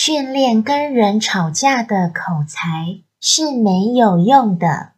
训练跟人吵架的口才是没有用的。